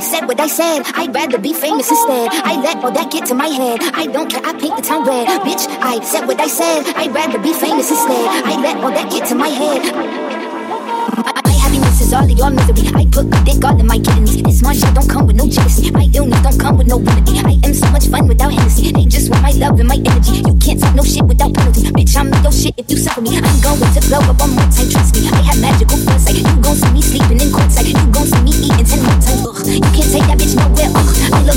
said what I said. I'd rather be famous instead. I let all that get to my head. I don't care, I paint the town red. Bitch, I said what I said. I'd rather be famous instead. I let all that get to my head My is all of your misery. I put good dick all in my kidneys. This Margiela don't come with no jealousy. My illness don't come with no remedy. I am so much fun without Hennessy. They just want my love and my energy. You can't talk no shit without penalty. Bitch, I'm your shit if you suffer me. I'm going to blow up one more time, trust me. I have magical foresight. You gon' see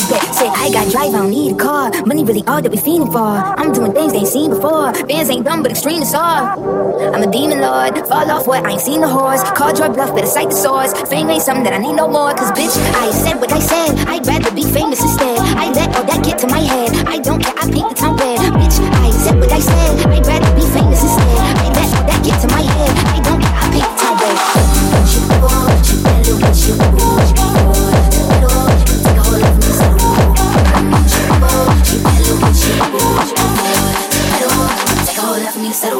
shit, need a car. Money really all that we fiending for. I'm doing things they ain't seen before. Fans ain't dumb, but extreme is all. I'm a demon lord, fall off what I ain't seen the horse. Call your bluff, better cite the source. Fame ain't something that I need no more. Cause bitch, I said what I said. I'd rather be famous instead. I let all that A